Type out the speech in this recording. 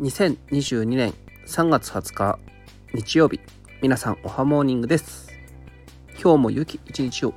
2022年3月20日日曜日。皆さんおはモーニングです。今日も良き一日を。